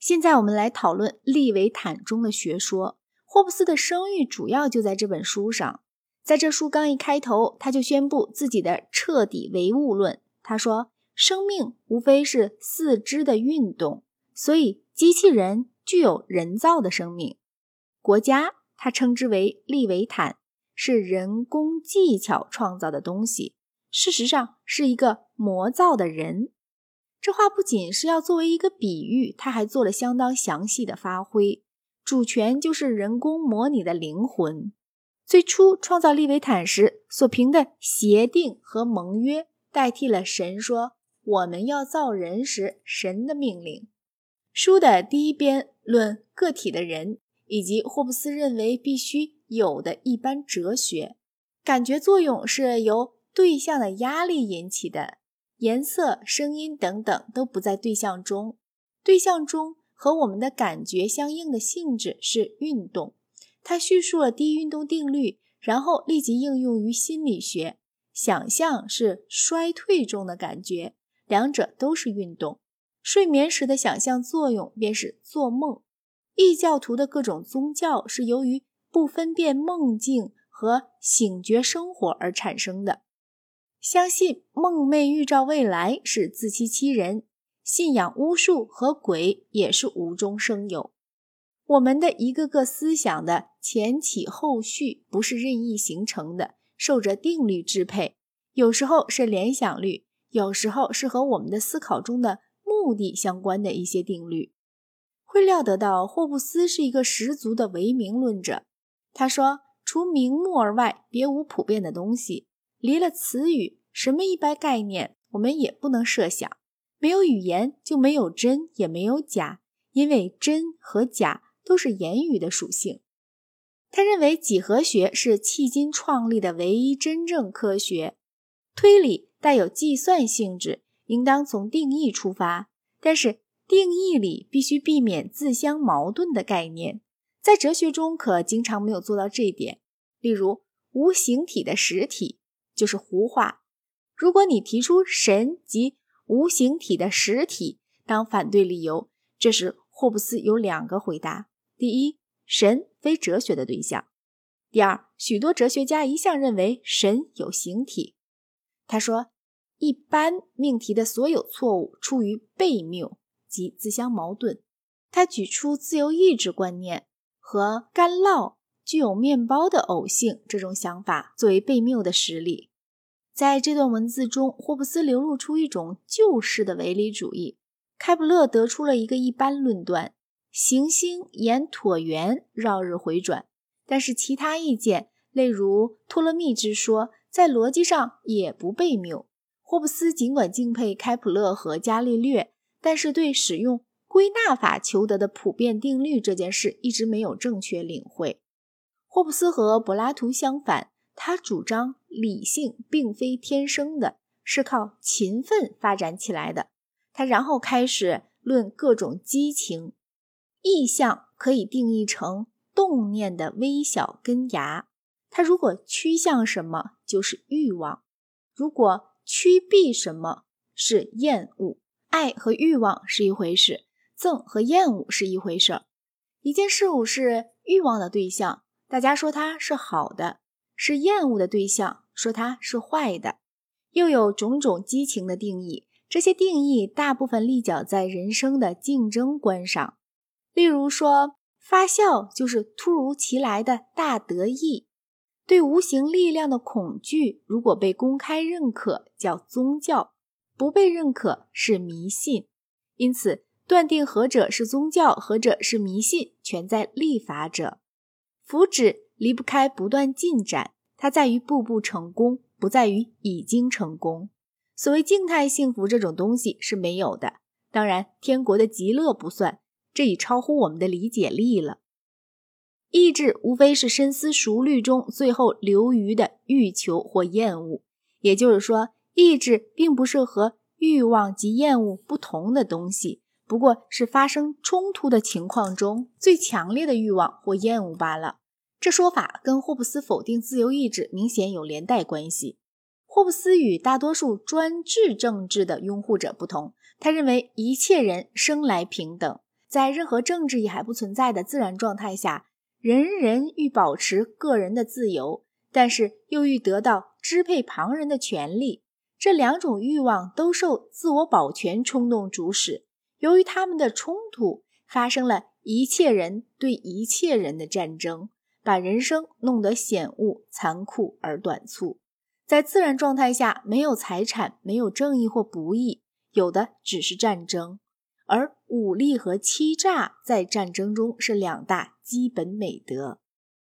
现在我们来讨论利维坦中的学说。霍布斯的声誉主要就在这本书上。在这书刚一开头，他就宣布自己的彻底唯物论。他说：“生命无非是四肢的运动，所以机器人具有人造的生命。国家，他称之为利维坦，是人工技巧创造的东西，事实上是一个魔造的人。”这话不仅是要作为一个比喻，他还做了相当详细的发挥。主权就是人工模拟的灵魂。最初创造利维坦时所凭的协定和盟约，代替了神说我们要造人时神的命令。书的第一编论个体的人，以及霍布斯认为必须有的一般哲学。感觉作用是由对象的压力引起的。颜色、声音等等都不在对象中，对象中和我们的感觉相应的性质是运动。他叙述了第一运动定律，然后立即应用于心理学。想象是衰退中的感觉，两者都是运动。睡眠时的想象作用便是做梦。异教徒的各种宗教是由于不分辨梦境和醒觉生活而产生的。相信梦寐预兆未来是自欺欺人，信仰巫术和鬼也是无中生有。我们的一个个思想的前起后续不是任意形成的，受着定律支配。有时候是联想律，有时候是和我们的思考中的目的相关的一些定律。会料得到霍布斯是一个十足的唯名论者。他说：“除名目而外，别无普遍的东西。”离了词语，什么一般概念我们也不能设想。没有语言，就没有真，也没有假，因为真和假都是言语的属性。他认为几何学是迄今创立的唯一真正科学。推理带有计算性质，应当从定义出发，但是定义里必须避免自相矛盾的概念。在哲学中，可经常没有做到这一点。例如，无形体的实体。就是胡话。如果你提出神及无形体的实体当反对理由，这时霍布斯有两个回答：第一，神非哲学的对象；第二，许多哲学家一向认为神有形体。他说，一般命题的所有错误出于悖谬及自相矛盾。他举出自由意志观念和干酪具有面包的偶性这种想法作为悖谬的实例。在这段文字中，霍布斯流露出一种旧式的唯理主义。开普勒得出了一个一般论断：行星沿椭圆绕日回转。但是其他意见，例如托勒密之说，在逻辑上也不悖谬。霍布斯尽管敬佩开普勒和伽利略，但是对使用归纳法求得的普遍定律这件事一直没有正确领会。霍布斯和柏拉图相反。他主张理性并非天生的，是靠勤奋发展起来的。他然后开始论各种激情，意象可以定义成动念的微小根芽。它如果趋向什么，就是欲望；如果趋避什么，是厌恶。爱和欲望是一回事，憎和厌恶是一回事。一件事物是欲望的对象，大家说它是好的。是厌恶的对象，说它是坏的，又有种种激情的定义。这些定义大部分立脚在人生的竞争观上。例如说，发笑就是突如其来的大得意；对无形力量的恐惧，如果被公开认可，叫宗教；不被认可是迷信。因此，断定何者是宗教，何者是迷信，全在立法者。福祉。离不开不断进展，它在于步步成功，不在于已经成功。所谓静态幸福这种东西是没有的。当然，天国的极乐不算，这已超乎我们的理解力了。意志无非是深思熟虑中最后留余的欲求或厌恶。也就是说，意志并不是和欲望及厌恶不同的东西，不过是发生冲突的情况中最强烈的欲望或厌恶罢了。这说法跟霍布斯否定自由意志明显有连带关系。霍布斯与大多数专制政治的拥护者不同，他认为一切人生来平等，在任何政治也还不存在的自然状态下，人人欲保持个人的自由，但是又欲得到支配旁人的权利。这两种欲望都受自我保全冲动主使，由于他们的冲突，发生了一切人对一切人的战争，把人生弄得险恶、残酷而短促。在自然状态下，没有财产，没有正义或不义，有的只是战争。而武力和欺诈在战争中是两大基本美德。